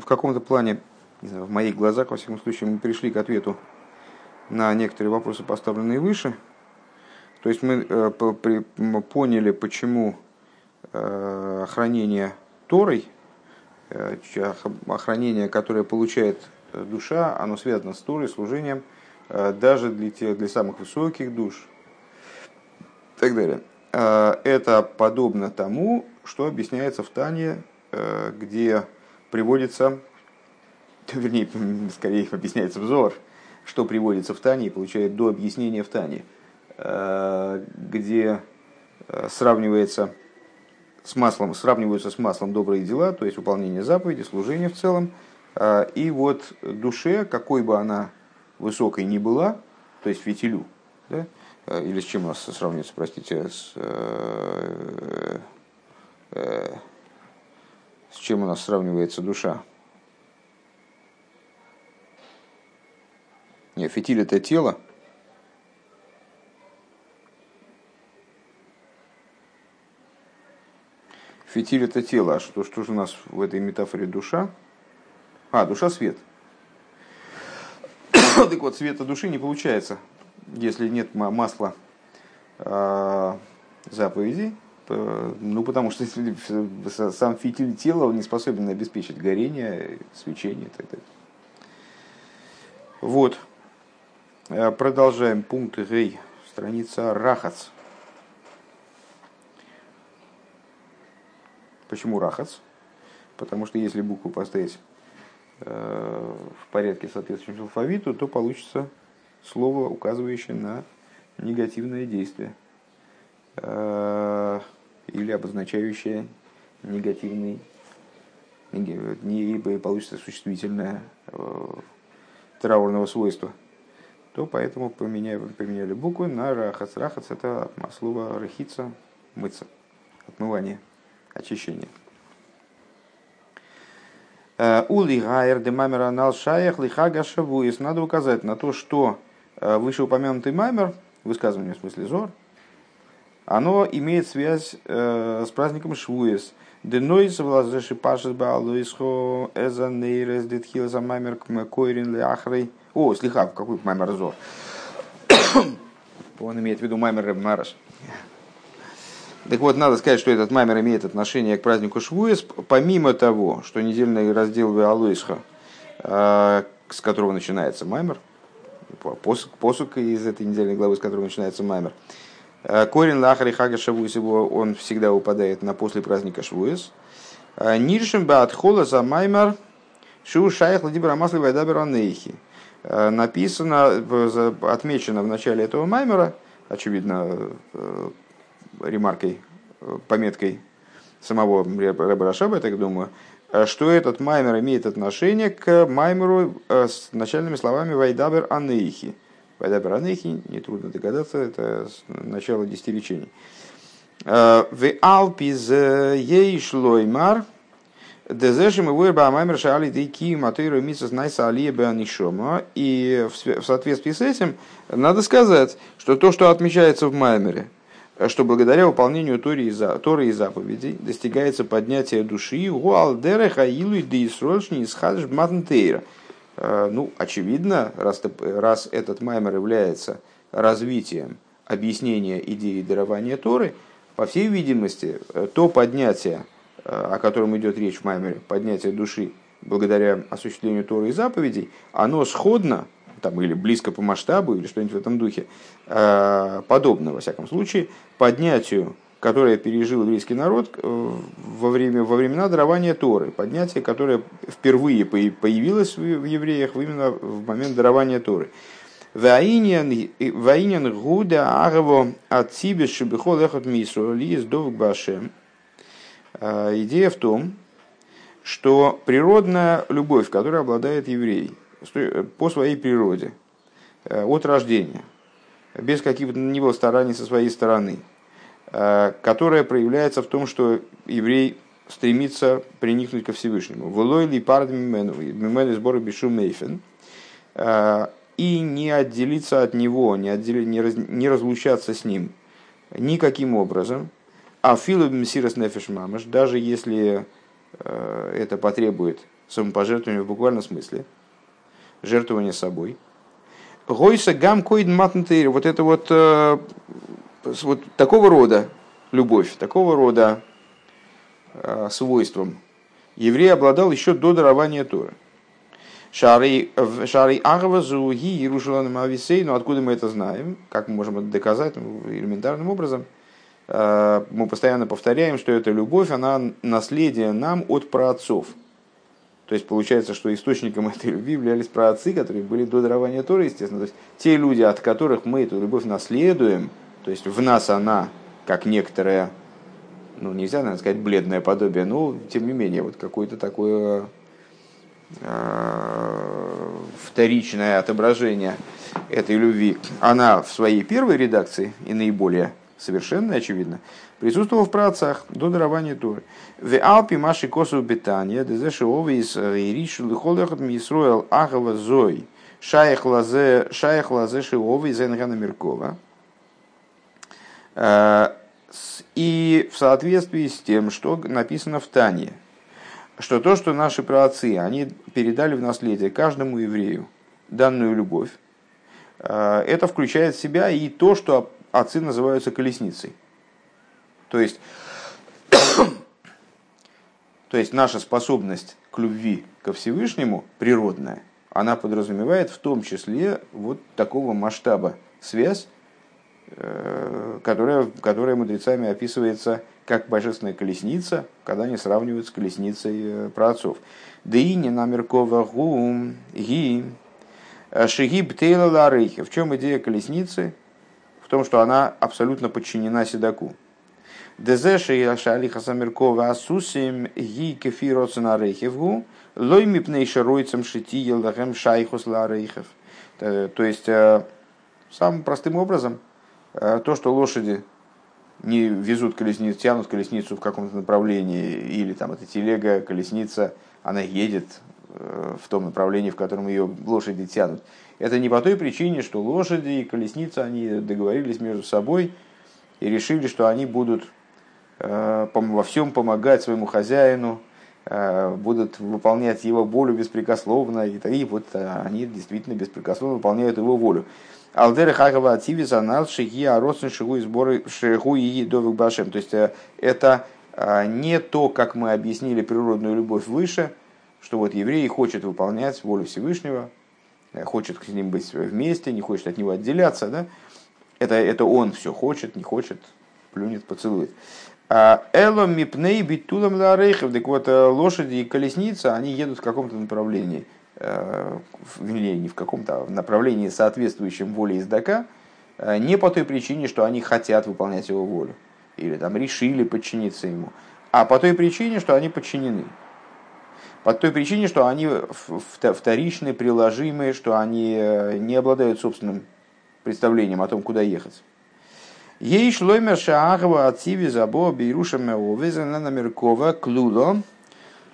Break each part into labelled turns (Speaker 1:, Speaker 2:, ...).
Speaker 1: в каком-то плане, не знаю, в моих глазах, во всяком случае, мы пришли к ответу на некоторые вопросы, поставленные выше. То есть мы поняли, почему охранение Торой, охранение, которое получает душа, оно связано с Торой, служением, даже для, тех, для самых высоких душ и так далее. Это подобно тому, что объясняется в Тане, где приводится, вернее, скорее объясняется взор, что приводится в Тане и получает до объяснения в Тане, э, где э, сравнивается с маслом, сравниваются с маслом добрые дела, то есть выполнение заповеди, служение в целом. Э, и вот душе, какой бы она высокой ни была, то есть фитилю, да, или с чем у нас сравнивается, простите, с, с чем у нас сравнивается душа? Не, фитиль это тело. Фитиль это тело. А что, что же у нас в этой метафоре душа? А, душа свет. так вот, света души не получается, если нет масла э, заповедей, ну, потому что сам фитиль тела не способен обеспечить горение, свечение и так далее. Вот. Э, продолжаем пункт Гей, страница Рахац. Почему Рахац? Потому что если букву поставить э, в порядке соответствующему алфавиту, то получится слово, указывающее на негативное действие э, или обозначающее негативный, не получится существительное траурного свойства – то поэтому поменяли, поменяли буквы на рахац. Рахац это слово рахица, мыться, отмывание, очищение. Э, Ули гайер де мамер анал шаях лихага шавуис. Надо указать на то, что э, вышеупомянутый мамер, высказывание в смысле зор, оно имеет связь э, с праздником Швуес. Денойс влазеши пашес баалуисхо эза нейрес детхилза мамер койрин ляхрей. О, слиха, какой маймер зор. Он имеет в виду маймер Мараш. Так вот, надо сказать, что этот маймер имеет отношение к празднику Швуес, помимо того, что недельный раздел Веалуисха, э, с которого начинается маймер, посук, посук из этой недельной главы, с которого начинается маймер, Корень лахари хага шавуес его, он всегда упадает на после праздника Швуес. Э, Ниршим баатхола за маймер шу шайх ладибра масли вайдабер анейхи. Э, написано, отмечено в начале этого маймера, очевидно, э, ремаркой, э, пометкой самого Рэба Рашаба, я так думаю, что этот маймер имеет отношение к маймеру с начальными словами «Вайдабер Анейхи». «Вайдабер Анейхи», нетрудно догадаться, это начало десяти речений. «В Алпиз ей шлоймар» Дезешим и вырба маймер шали дейки матыру мисас найса алия беанишома. И в соответствии с этим надо сказать, что то, что отмечается в маймере, что благодаря выполнению Торы и, заповедей достигается поднятие души уалдере хаилу и дейсрольшни исхадж матнтейра. Э, ну, очевидно, раз, раз этот маймер является развитием объяснения идеи дарования Торы, по всей видимости, э, то поднятие, о котором идет речь в Маймере, поднятие души благодаря осуществлению Торы и заповедей, оно сходно, там, или близко по масштабу, или что-нибудь в этом духе, э, подобно, во всяком случае, поднятию, которое пережил еврейский народ э, во, время, во времена дарования Торы. Поднятие, которое впервые появилось в евреях именно в момент дарования Торы. Ваинен гуда арво от себе шибихол эхот мису ли из башем. А, идея в том, что природная любовь, которой обладает еврей по своей природе, э, от рождения, без каких-то ни было стараний со своей стороны, э, которая проявляется в том, что еврей стремится приникнуть ко Всевышнему. Влой ли пард мимену? Сбора бишу мейфен. Э, и не отделиться от него, не, отдел, не, раз, не разлучаться с ним никаким образом – а филу мсирос нефеш мамаш, даже если э, это потребует самопожертвование в буквальном смысле, жертвование собой. Гойса гам койд матнтейр, вот это вот, э, вот такого рода любовь, такого рода э, свойством еврей обладал еще до дарования Торы. Шары Агвазу Ги Иерушаланом Ависей, но откуда мы это знаем? Как мы можем это доказать? Ну, элементарным образом. Э, мы постоянно повторяем, что эта любовь, она наследие нам от праотцов. То есть получается, что источником этой любви являлись праотцы, которые были до дарования Торы, естественно. То есть те люди, от которых мы эту любовь наследуем, то есть в нас она, как некоторое, ну нельзя, наверное, сказать, бледное подобие, но тем не менее, вот какое-то такое Э, вторичное отображение этой любви, она в своей первой редакции и наиболее совершенная, очевидно, присутствовала в праотцах до дарования Торы. В Алпи Маши Косу Бетания, Дезеши Овис, Иришу Лихолехот Мисруэл Ахава Зой, Шаях Лазе, Шиовы из Энгана Меркова. Э, и в соответствии с тем, что написано в Тане, что то, что наши праотцы, они передали в наследие каждому еврею данную любовь, э, это включает в себя и то, что отцы называются колесницей. То есть, то есть наша способность к любви ко Всевышнему, природная, она подразумевает в том числе вот такого масштаба связь, которая, которая мудрецами описывается как божественная колесница, когда они сравнивают с колесницей э, праотцов. Деини намеркова гум ги э, шиги бтейла ларейхи. В чем идея колесницы? В том, что она абсолютно подчинена седаку. Дезеши шалиха самеркова асусим ги кефироцена рейхевгу лой мипней шаройцем шити елдахем шайхус ларейхев. Э, то есть, самым простым образом, то, что лошади не везут колесницу, тянут колесницу в каком-то направлении, или там эта телега, колесница, она едет э, в том направлении, в котором ее лошади тянут. Это не по той причине, что лошади и колесница, они договорились между собой и решили, что они будут э, во всем помогать своему хозяину, э, будут выполнять его волю беспрекословно, и, и вот они действительно беспрекословно выполняют его волю. Алдер Хагава Ативис Анал Шиги Аросен Шигу и сборы Шигу и Довик Башем. То есть э, это э, не то, как мы объяснили природную любовь выше, что вот еврей хочет выполнять волю Всевышнего, э, хочет с ним быть вместе, не хочет от него отделяться. Да? Это, это он все хочет, не хочет, плюнет, поцелует. А Эло мипней битулам ларейхов. Так вот, лошади и колесница, они едут в каком-то направлении – Э, не в каком-то направлении, соответствующем воле издака, э, не по той причине, что они хотят выполнять его волю, или там решили подчиниться ему, а по той причине, что они подчинены. По той причине, что они вторичные, приложимые, что они э, не обладают собственным представлением о том, куда ехать. Ей шлоймер шаагва ациви забо бейрушам овезена намеркова клудо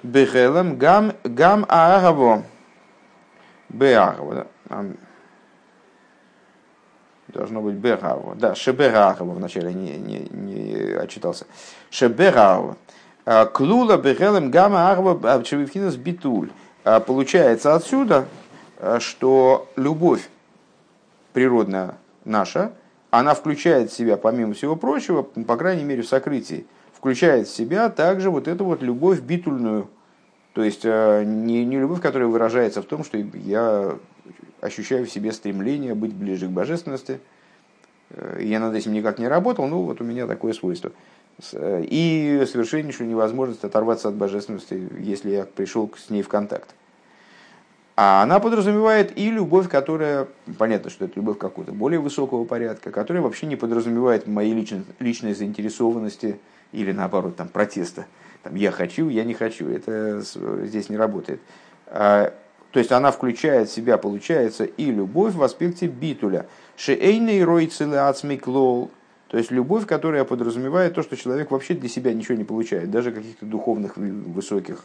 Speaker 1: бехелем гам гам аагаво Беагова. Да? Должно быть Бегава. Да, Шеберагова вначале не, не, не отчитался. Шеберагова. А, Клула Бегелем Гама Агва Чевивхинас Битуль. А, получается отсюда, а, что любовь природная наша, она включает в себя, помимо всего прочего, по крайней мере в сокрытии, включает в себя также вот эту вот любовь битульную, то есть э, не, не любовь, которая выражается в том, что я ощущаю в себе стремление быть ближе к божественности. Э, я над этим никак не работал, но вот у меня такое свойство. Э, и совершеннейшую невозможность оторваться от божественности, если я пришел с ней в контакт. А она подразумевает и любовь, которая, понятно, что это любовь какого-то более высокого порядка, которая вообще не подразумевает моей личной, личной заинтересованности или наоборот там, протеста там, я хочу, я не хочу. Это здесь не работает. А, то есть она включает в себя, получается, и любовь в аспекте битуля. Шеэйный ройцеле ацмиклол. То есть любовь, которая подразумевает то, что человек вообще для себя ничего не получает. Даже каких-то духовных высоких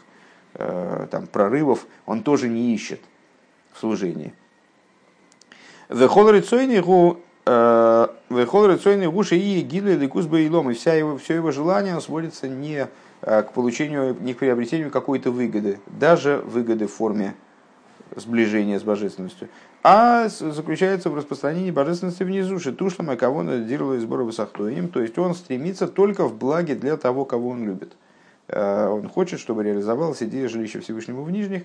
Speaker 1: э, там, прорывов он тоже не ищет в служении. Вехол рецойный гуши и гилы ликус бейлом. И вся его, все его желание сводится не к получению, не к приобретению какой-то выгоды, даже выгоды в форме сближения с божественностью, а заключается в распространении божественности внизу, шитушлама, кого надирла из сбора высохтоем, то есть он стремится только в благе для того, кого он любит. Он хочет, чтобы реализовалась идея жилища Всевышнего в нижних,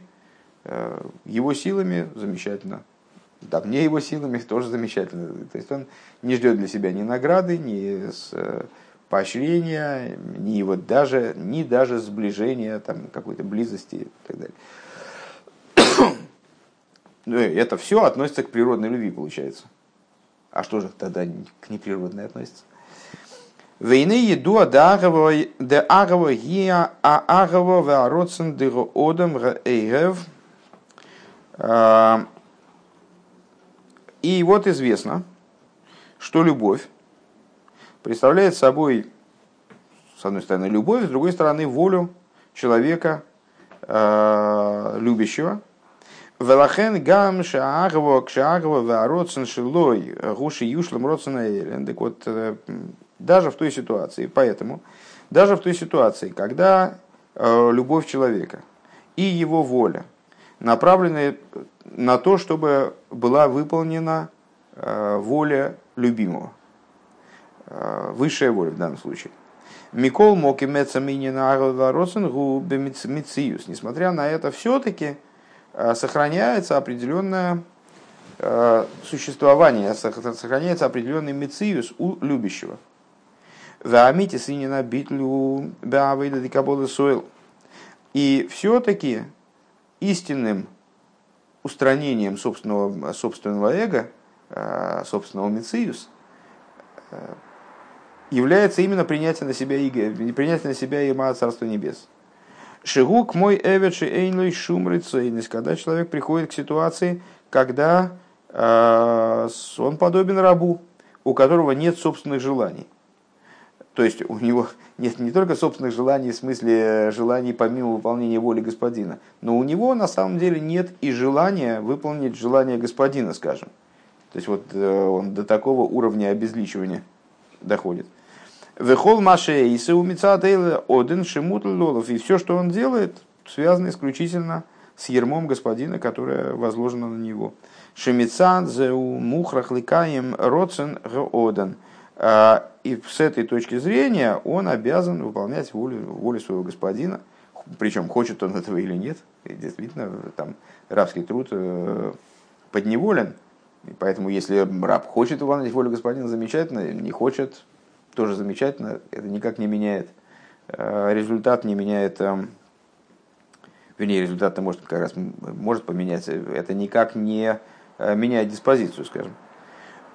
Speaker 1: его силами замечательно, да, мне его силами тоже замечательно. То есть он не ждет для себя ни награды, ни э, поощрения, ни вот даже, ни даже сближения, там, какой-то близости и так далее. Ну, это все относится к природной любви, получается. А что же тогда к неприродной относится? Войны еду де агава гия а агава вароцен дыго одам эйгев и вот известно, что любовь представляет собой, с одной стороны, любовь, с другой стороны, волю человека, э, любящего. Велахен гам шаагво кшаагво вароцен шилой гуши юшлам роцена Так вот, э, даже в той ситуации, поэтому, даже в той ситуации, когда э, любовь человека и его воля направлены на то, чтобы была выполнена э, воля любимого. Э, высшая воля в данном случае. Микол моки мициус. Несмотря на это, все-таки э, сохраняется определенное существование, сохраняется определенный мициус у любящего. Ваамите синина битлю баавейда дикаболы сойл. И все-таки истинным устранением собственного, собственного эго, э, собственного мициус, э, является именно принятие на себя иго, принятие на себя има Царства Небес. Шигук мой эвечи эйнлой шумрицейность, когда человек приходит к ситуации, когда э, он подобен рабу, у которого нет собственных желаний. То есть у него нет не только собственных желаний, в смысле желаний помимо выполнения воли господина, но у него на самом деле нет и желания выполнить желание господина, скажем. То есть вот э, он до такого уровня обезличивания доходит. Вехол Маше и Один Шимут Лолов. И все, что он делает, связано исключительно с ермом господина, которое возложено на него. Шемицан зеу мухрах ликаем роцен Оден. А, и с этой точки зрения он обязан выполнять волю, волю своего господина, причем хочет он этого или нет. Действительно, там рабский труд э, подневолен. И поэтому, если раб хочет выполнять волю господина, замечательно, не хочет, тоже замечательно, это никак не меняет э, результат, не меняет, эм, вернее, результат может как раз может поменяться, это никак не э, меняет диспозицию, скажем.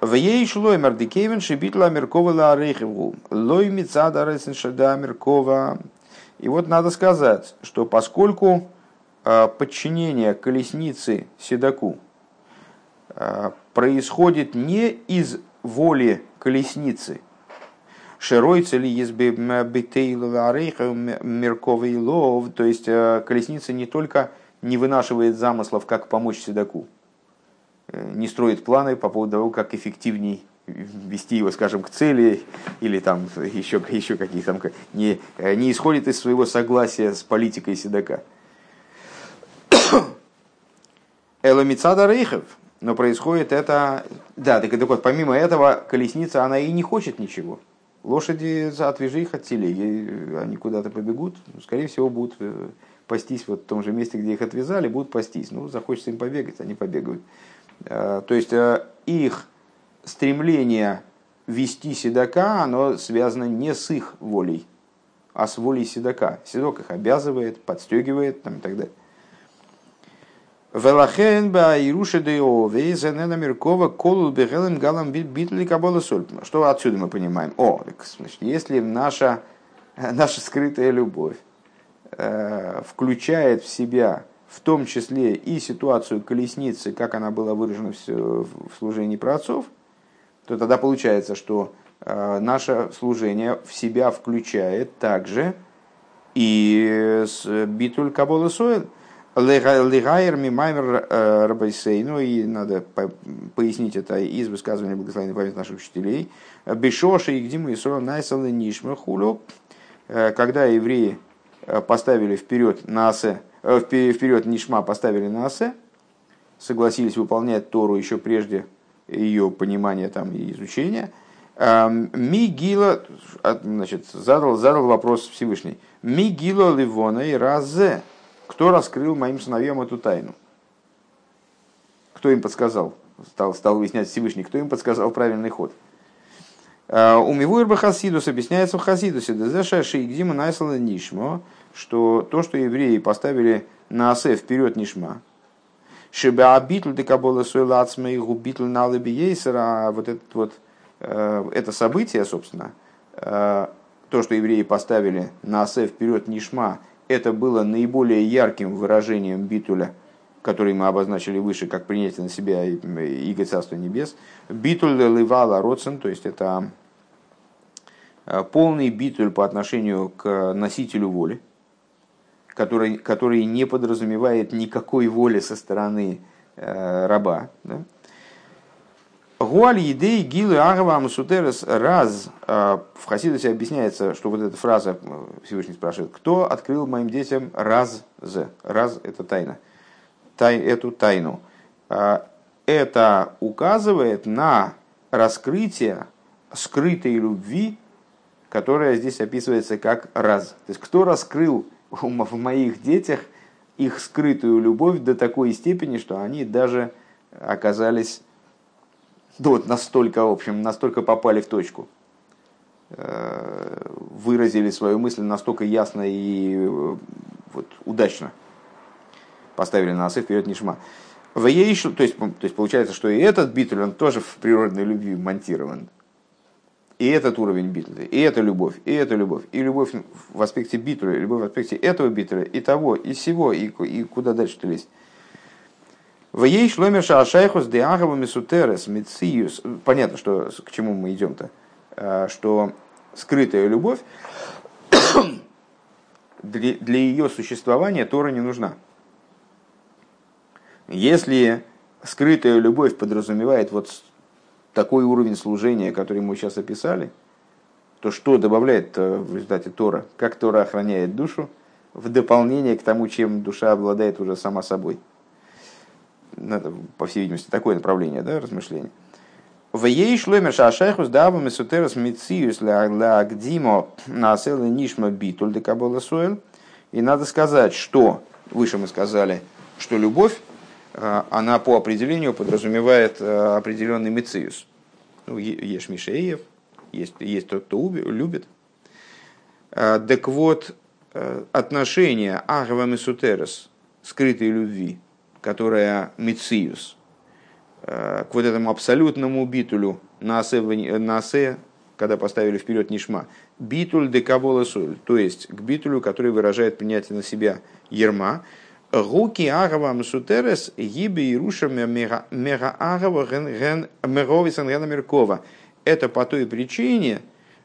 Speaker 1: В ей шло Мардикевин шибитла Меркова ла Рейхеву. Лой мицада Рейсеншада Меркова. И вот надо сказать, что поскольку а, подчинение колесницы Седаку происходит не из воли колесницы, Широйца ли есть Мерковый лов, то есть а, колесница не только не вынашивает замыслов, как помочь Седаку, Э, не строит планы по поводу того, как эффективней вести его, скажем, к цели или там еще, еще каких там, не, э, не исходит из своего согласия с политикой седока. Эломицада Рейхов, но происходит это, да, так, так вот, помимо этого, колесница, она и не хочет ничего. Лошади, отвяжи их от телеги, они куда-то побегут, ну, скорее всего, будут э, пастись вот в том же месте, где их отвязали, будут пастись. Ну, захочется им побегать, они побегают. Э, то есть э, их стремление вести седока, оно связано не с их волей, а с волей седока. Седок их обязывает, подстегивает там, и так далее. Велахен ба Ируша Деове, Зенена Меркова, Колул Бегелем Галам Битли Кабола Соль. Что отсюда мы понимаем? О, значит, если наша, наша скрытая любовь э, включает в себя в том числе и ситуацию колесницы, как она была выражена в служении праотцов, то тогда получается, что э, наше служение в себя включает также и с битуль кабола сойл. Легайр мимаймер э, рабайсей, ну и надо пояснить это из высказывания благословенной памяти наших учителей. Бешоши и гдиму и найсалы нишма хулю, э, когда евреи поставили вперед на асе, вперед нишма поставили на асе, согласились выполнять Тору еще прежде ее понимания там, и изучения. Мигила, значит, задал, задал вопрос Всевышний. Мигила Ливона и Разе. Кто раскрыл моим сыновьям эту тайну? Кто им подсказал? Стал, стал выяснять Всевышний, кто им подсказал правильный ход. У Мивуэрба Хасидус объясняется в Хасидусе, Шейгдима Найсала Нишмо, что то, что евреи поставили на Асе вперед Нишма, Шиба битл декабола суэлацма и губитл на а вот этот вот э, это событие, собственно, э, то, что евреи поставили на асе вперед Нишма, это было наиболее ярким выражением битуля, который мы обозначили выше, как принятие на себя иго Царства Небес. Битуль ливала родсен, то есть это э, полный битуль по отношению к носителю воли который, который не подразумевает никакой воли со стороны э, раба. Да? Гуаль едей гилы агава амсутерес раз. Э, в Хасидусе объясняется, что вот эта фраза, э, Всевышний спрашивает, кто открыл моим детям раз з. Раз – это тайна. Тай, эту тайну. Э, это указывает на раскрытие скрытой любви, которая здесь описывается как раз. То есть, кто раскрыл в моих детях их скрытую любовь до такой степени, что они даже оказались вот настолько, в общем, настолько попали в точку, э, выразили свою мысль настолько ясно и э, вот, удачно, поставили на носы вперед Нишма. В ей, то есть, то есть получается, что и этот битуль, он тоже в природной любви монтирован и этот уровень битли, и эта любовь, и эта любовь, и любовь в аспекте битли, любовь в аспекте этого битли, и того, и всего, и, и куда дальше-то лезть. В ей шломер шаашайхус деагава мисутерес мициюс. Понятно, что к чему мы идем-то. А, что скрытая любовь для, для ее существования Тора не нужна. Если скрытая любовь подразумевает вот такой уровень служения, который мы сейчас описали, то что добавляет э, в результате Тора? Как Тора охраняет душу в дополнение к тому, чем душа обладает уже сама собой? Ну, по всей видимости, такое направление да, размышления. В ей шломер шашайхус давам и сутерас мициюс ля гдимо насел нишма битуль декабола суэль. И надо сказать, что, выше мы сказали, что любовь Э, она по определению подразумевает э, определенный мециус. Ну, ешь Мишеев, есть, есть тот, кто любит. Э, так вот, отношение Агава Месутерес, скрытой любви, которая мециус, к вот этому абсолютному битулю на асе, на асе когда поставили вперед Нишма, битуль де кабола соль, то есть к битулю, который выражает принятие на себя ерма, Гуки агава мсутерес гиби и руша мега агава меровисан гена меркова. Это по той причине,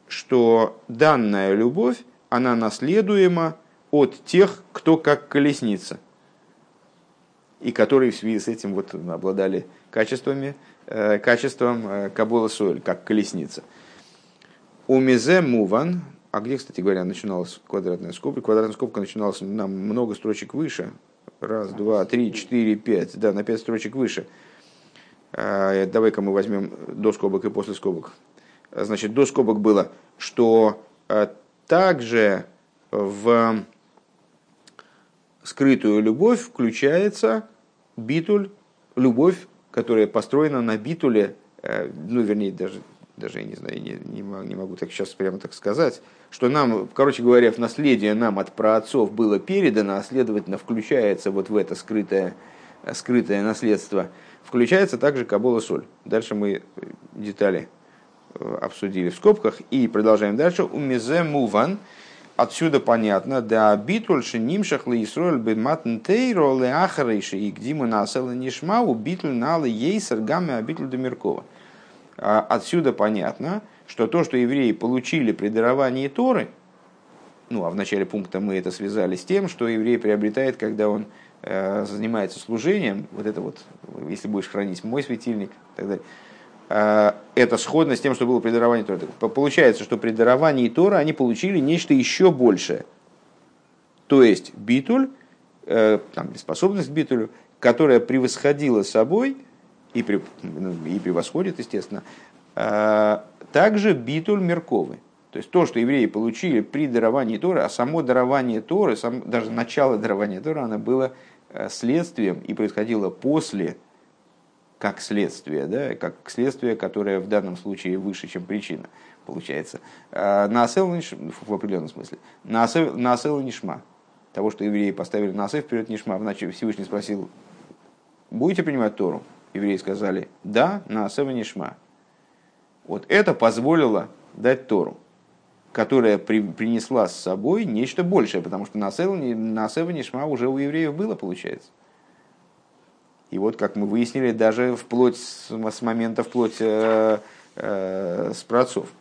Speaker 1: что данная любовь, она наследуема от тех, кто как колесница. И которые в связи с этим вот обладали качествами, э, качеством э, Кабола Соль, как колесница. У Мизе Муван, а где, кстати говоря, начиналась квадратная скобка? Квадратная скобка начиналась нам много строчек выше, Раз, два, три, четыре, пять. Да, на пять строчек выше. А, давай-ка мы возьмем до скобок и после скобок. Значит, до скобок было, что также в скрытую любовь включается битуль, любовь, которая построена на битуле, э, ну, вернее, даже даже я не знаю, не, не, могу, не могу так сейчас прямо так сказать, что нам, короче говоря, в наследие нам от праотцов было передано, а следовательно включается вот в это скрытое, скрытое наследство, включается также Кабола Соль. Дальше мы детали э, обсудили в скобках и продолжаем дальше. У Мизе Муван, отсюда понятно, да битульши нимшах лейсроль биматн тейро леахарейши и гдиму насела нишмау битль налы ейсер гамме абитль Демиркова. А отсюда понятно, что то, что евреи получили при даровании Торы, ну а в начале пункта мы это связали с тем, что еврей приобретает, когда он э, занимается служением, вот это вот, если будешь хранить мой светильник и так далее, это сходно с тем, что было при даровании Торы. Получается, что при даровании Тора они получили нечто еще большее. То есть битуль, э, там, способность к битулю, которая превосходила собой и, при, ну, и превосходит, естественно, э, также битуль мерковый. То есть то, что евреи получили при даровании Торы, а само дарование Торы, сам, даже начало дарования Торы, оно было э, следствием и происходило после, как следствие, да, как следствие, которое в данном случае выше, чем причина, получается. Э, на в определенном смысле. На нишма. Того, что евреи поставили на вперед нишма. Иначе Всевышний спросил, будете принимать Тору? Евреи сказали, да, на нишма. Вот это позволило дать Тору которая при, принесла с собой нечто большее, потому что на Нишма уже у евреев было, получается. И вот, как мы выяснили, даже вплоть с, с момента вплоть э, э, с праотцов –